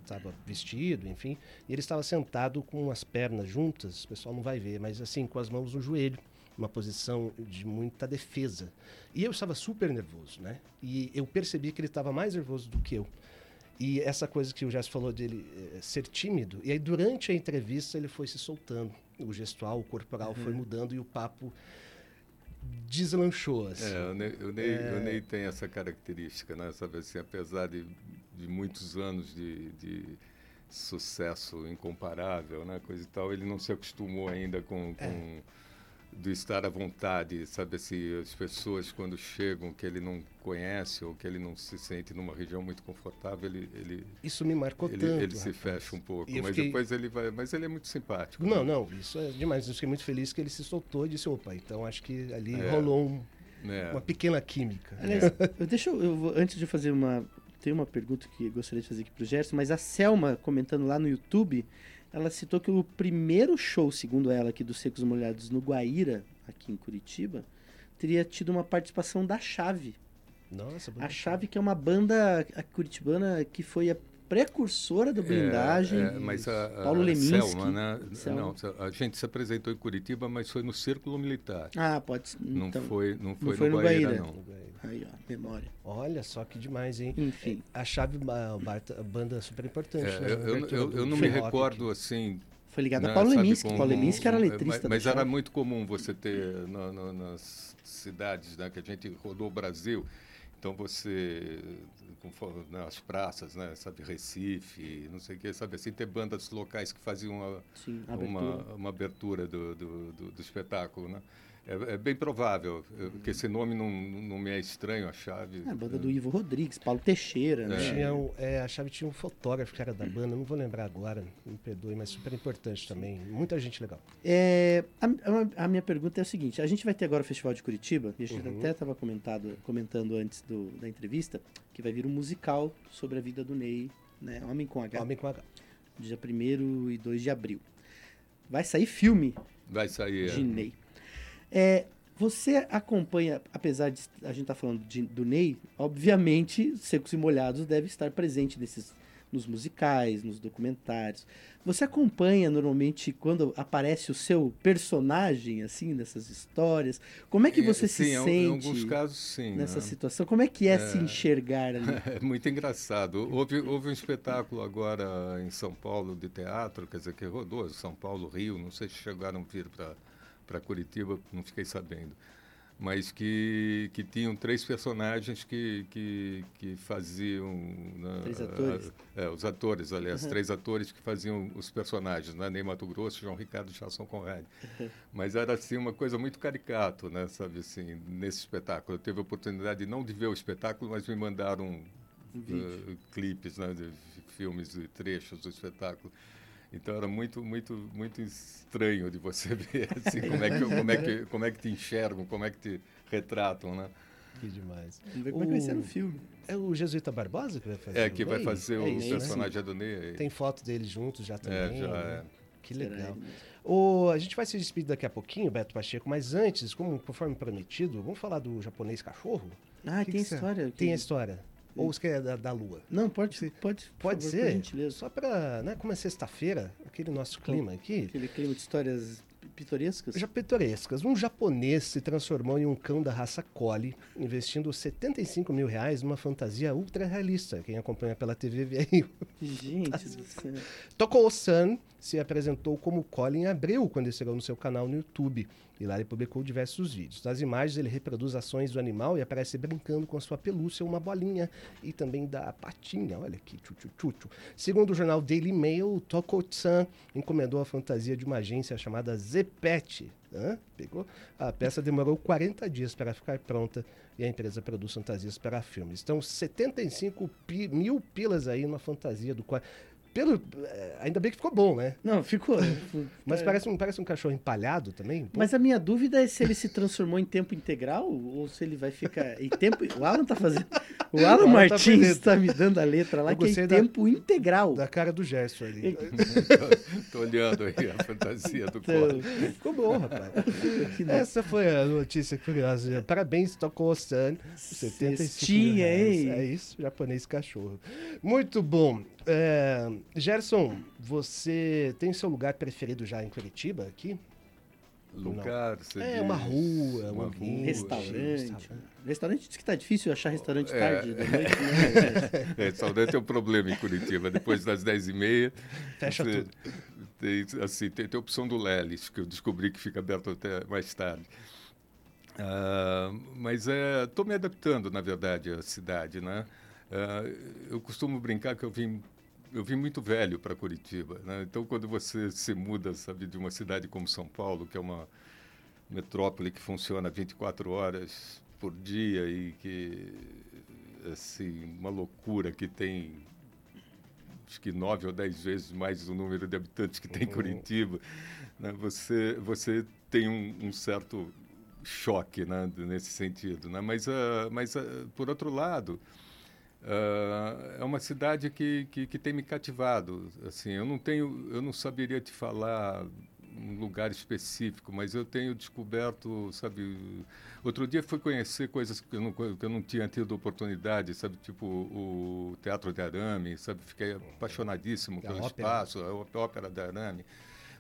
estava vestido, enfim, e ele estava sentado com as pernas juntas. O pessoal não vai ver, mas assim com as mãos no joelho. Uma posição de muita defesa. E eu estava super nervoso, né? E eu percebi que ele estava mais nervoso do que eu. E essa coisa que o Jess falou dele eh, ser tímido, e aí durante a entrevista ele foi se soltando. O gestual, o corporal foi mudando e o papo deslanchou. Assim. É, o Ney, o, Ney, o Ney tem essa característica, né? Sabe assim, apesar de, de muitos anos de, de sucesso incomparável, né? Coisa e tal, ele não se acostumou ainda com, com do estar à vontade, sabe assim, as pessoas quando chegam que ele não conhece ou que ele não se sente numa região muito confortável, ele ele, Isso me marcou ele, tanto. ele se rapaz. fecha um pouco, mas fiquei- depois ele vai, mas ele é muito simpático. Não, né? não, isso é demais. Eu fiquei muito feliz que ele se soltou e disse, opa, então acho que ali É. rolou um- É. uma pequena química. Aliás, eu, deixa eu, eu vou- antes de fazer uma. Tem uma pergunta que eu gostaria de fazer aqui pro Gerson, mas a Selma, comentando lá no YouTube, ela citou que o primeiro show, segundo ela, aqui dos Secos Molhados no Guaíra, aqui em Curitiba, teria tido uma participação da Chave. Nossa, A Chave, que é uma banda curitibana que foi a precursora do blindagem. É, é, mas a, a Paulo Leminski. Selma, né? Selma. Não, a gente se apresentou em Curitiba, mas foi no Círculo Militar. Ah, pode ser. Não Então, foi, não foi, foi no, no Guaíra, Guaíra. não. Aí, ó, memória. Olha só que demais, hein? Enfim. A chave, barta- banda super importante. É, né? eu, eu, eu, eu não me recordo assim. Foi ligado a né, Paulo Leminski. Paulo Leminski era letrista Mas, mas era muito comum você ter na- na- nas cidades né, que a gente rodou o Brasil. Então você nas né, praças, né, sabe, Recife, não sei o que, sabe assim, ter bandas locais que faziam uma, Sim, abertura. Uma, uma abertura do, do, do, do espetáculo, né? É, é, bem provável, que esse nome não, não me é estranho, a chave. É, a banda do Ivo Rodrigues, Paulo Teixeira, né? Tinha um, é, a chave tinha um fotógrafo que era da banda, não vou lembrar agora, me perdoe, mas super importante também. Muita gente legal. É, a, a, minha pergunta é o seguinte: a gente vai ter agora o Festival de Curitiba, e a gente uhum. até estava comentando antes do, da entrevista, que vai vir um musical sobre a vida do Ney, né? Homem com H. Homem com H. Dia 1 e 2 de abril. Vai sair filme. Vai sair. De é. Ney. É, você acompanha, apesar de a gente estar tá falando de, do Ney, obviamente Secos e Molhados deve estar presente nesses, nos musicais, nos documentários. Você acompanha normalmente quando aparece o seu personagem, assim, nessas histórias? Como é que você é, se sim, sente? Em alguns casos, sim. Nessa né? situação? Como é que é, é, se enxergar ali? [LAUGHS] É muito engraçado. Houve, houve um espetáculo agora em São Paulo de teatro, quer dizer, que rodou São Paulo, Rio, não sei se chegaram a vir para para Curitiba, não fiquei sabendo. Mas que, que tinham três personagens que, que, que faziam. Né, três atores? É, os atores, aliás, uhum. três atores que faziam os personagens, né? Ney Mato Grosso, João Ricardo e Chasson Conrad. Uhum. Mas era assim uma coisa muito caricato, né? Sabe assim, nesse espetáculo. Eu tive a oportunidade não de ver o espetáculo, mas me mandaram uh, clipes, né? De filmes e trechos do espetáculo. Então era muito, muito, muito estranho de você [LAUGHS] ver assim, como, é que, como, é que, como é que te enxergam, como é que te retratam, né? Que demais. Vamos ver como o... é que vai ser no filme. É o Jesuíta Barbosa que vai fazer? É, que vai fazer é o isso, personagem né? do Ney. Tem foto deles juntos já também. É, já né? é. Que legal. O, a gente vai se despedir daqui a pouquinho, Beto Pacheco, mas antes, como conforme prometido, vamos falar do japonês cachorro? Ah, que tem que história. Tem a história. Ou você quer da, da Lua? Não, pode ser. Pode, pode favor, ser. Só para, né, como é sexta-feira, aquele nosso clima aqui. Aquele clima de histórias pitorescas? Já pitorescas. Um japonês se transformou em um cão da raça Collie, investindo 75 mil reais numa fantasia ultra realista. Quem acompanha pela TV veio. Gente do [LAUGHS] céu. Toko-san se apresentou como Collie em abril, quando estreou no seu canal no YouTube. E lá ele publicou diversos vídeos. Nas imagens ele reproduz ações do animal e aparece brincando com a sua pelúcia, uma bolinha e também da patinha. Olha aqui, tchu, tchu, tchu, Segundo o jornal Daily Mail, Toko-san encomendou a fantasia de uma agência chamada Zepet. Hã? Pegou? A peça demorou 40 dias para ficar pronta e a empresa produz fantasias para filmes. Então, 75 pi mil pilas aí numa fantasia do pelo, é, ainda bem que ficou bom, né? Não, ficou. [LAUGHS] Mas é. parece, um, parece um cachorro empalhado também. Mas a minha dúvida é se ele se transformou em tempo integral ou se ele vai ficar. Em tempo... O Alan tá fazendo. O [LAUGHS] Alan, o Alan tá Martins está tá me dando a letra lá, que é tempo integral. Da cara do gesto ali. [LAUGHS] tô, olhando aí a fantasia do então, Ficou bom, rapaz. Essa foi a notícia curiosa. Parabéns, tocou San. 75 Tinha, É isso, japonês cachorro. Muito bom. É, Gerson, você tem seu lugar preferido já em Curitiba aqui? Lugar, você É, uma rua, uma um rua, restaurante. Restaurante diz que está difícil achar restaurante é, tarde da noite, né? [LAUGHS] É, restaurante é um problema em Curitiba. Depois das 10h30. Fecha você, tudo. Tem, assim, tem, tem a opção do Lelis, que eu descobri que fica aberto até mais tarde. Uh, mas estou é, me adaptando, na verdade, à cidade, né? Uh, eu costumo brincar que eu vim eu vim muito velho para Curitiba, né? Então, quando você se muda, sabe, de uma cidade como São Paulo, que é uma metrópole que funciona 24 horas por dia e que assim uma loucura que tem acho que nove ou dez vezes mais o número de habitantes que tem uhum. Curitiba, né? Você você tem um, um certo choque, né? Nesse sentido, né? Mas uh, mas uh, por outro lado Uh, é uma cidade que, que, que, tem me cativado. Assim, eu não tenho, eu não saberia te falar um lugar específico, mas eu tenho descoberto, sabe. Outro dia fui conhecer coisas que eu não, que eu não tinha tido oportunidade, sabe, tipo o Teatro de Arame, sabe. Fiquei apaixonadíssimo pelo ópera. espaço, a Ópera de Arame,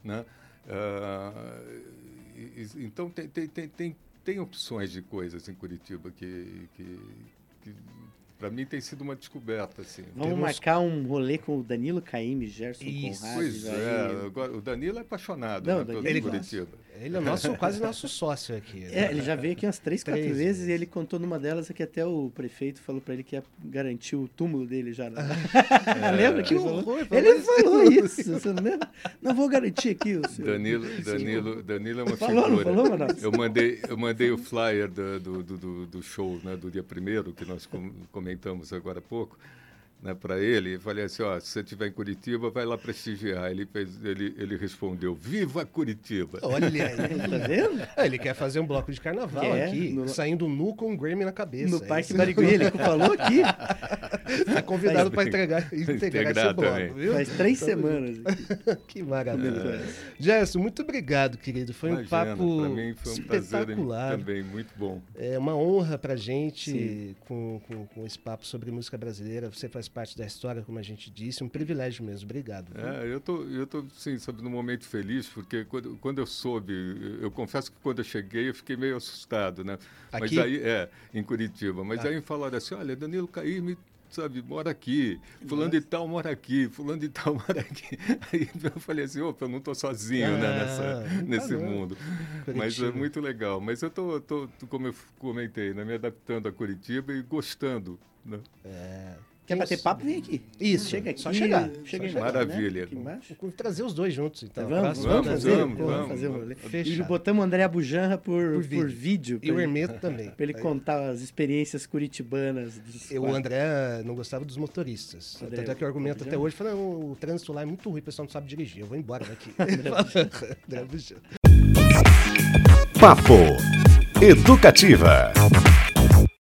né. Uh, e, então tem, tem, tem, tem, tem opções de coisas em Curitiba que, que, que para mim tem sido uma descoberta, assim. Vamos Temos... marcar um rolê com o Danilo Caime, Gerson Isso. Conrad. Pois é, o Danilo é apaixonado Não, né, Danilo ele Curitiba. Ele é nosso, quase nosso sócio aqui. Né? É, ele já veio aqui umas três, quatro três vezes, vezes, e ele contou numa delas que até o prefeito falou para ele que ia garantir o túmulo dele já. Né? É, [LAUGHS] lembra que horror, ele falou isso? Você não lembra? Não vou garantir aqui o seu. Danilo, Danilo, Danilo é uma falou, figura. Falou, Eu mandei, eu mandei o flyer do, do, do, do show né, do dia primeiro, que nós comentamos agora há pouco né, para ele, falei assim, ó, se você estiver em Curitiba, vai lá prestigiar. Ele, fez, ele, ele respondeu, viva Curitiba! Olha aí, [LAUGHS] tá vendo? É, ele quer fazer um bloco de carnaval quer, aqui, no... saindo nu com um Grammy na cabeça. No é Parque Barigui, ele falou aqui. [LAUGHS] Está convidado para entregar, [LAUGHS] integrar esse bloco, viu? Faz três semanas. [LAUGHS] que maravilha. É. Gerson, muito obrigado, querido. Foi Imagina, um papo mim foi um espetacular. Prazer também, muito bom. É uma honra para gente com, com, com esse papo sobre música brasileira. Você faz parte da história, como a gente disse. Um privilégio mesmo. Obrigado. É, eu tô, eu tô, sim, sabe, num momento feliz, porque quando, quando eu soube, eu confesso que quando eu cheguei, eu fiquei meio assustado, né? Aqui? Mas aí, é, em Curitiba. Mas ah. aí falaram assim, olha, Danilo Caíme sabe, mora aqui, fulano de tal mora aqui, fulano de tal [LAUGHS] mora aqui. Aí eu falei assim, opa, eu não estou sozinho né, ah, né, nessa, nesse mundo. Curitiba. Mas é muito legal. Mas eu estou, como eu comentei, né, me adaptando a Curitiba e gostando. Né? É. Quer bater papo? Vem aqui. Isso. Chega aqui. Só chegar. Chega Só Maravilha. Né? Vou trazer os dois juntos, então. Vamos, vamos, vamos, vamos, vamos, fazer rolê. E botamos o André Bujanra por, por vídeo. Por vídeo e o Hermeto também. [LAUGHS] Para ele contar as experiências curitibanas. o André não gostava dos motoristas. André, Tanto é que o argumento até hoje foi, o trânsito lá é muito ruim, o pessoal não sabe dirigir. Eu vou embora daqui. [LAUGHS] Papo Educativa.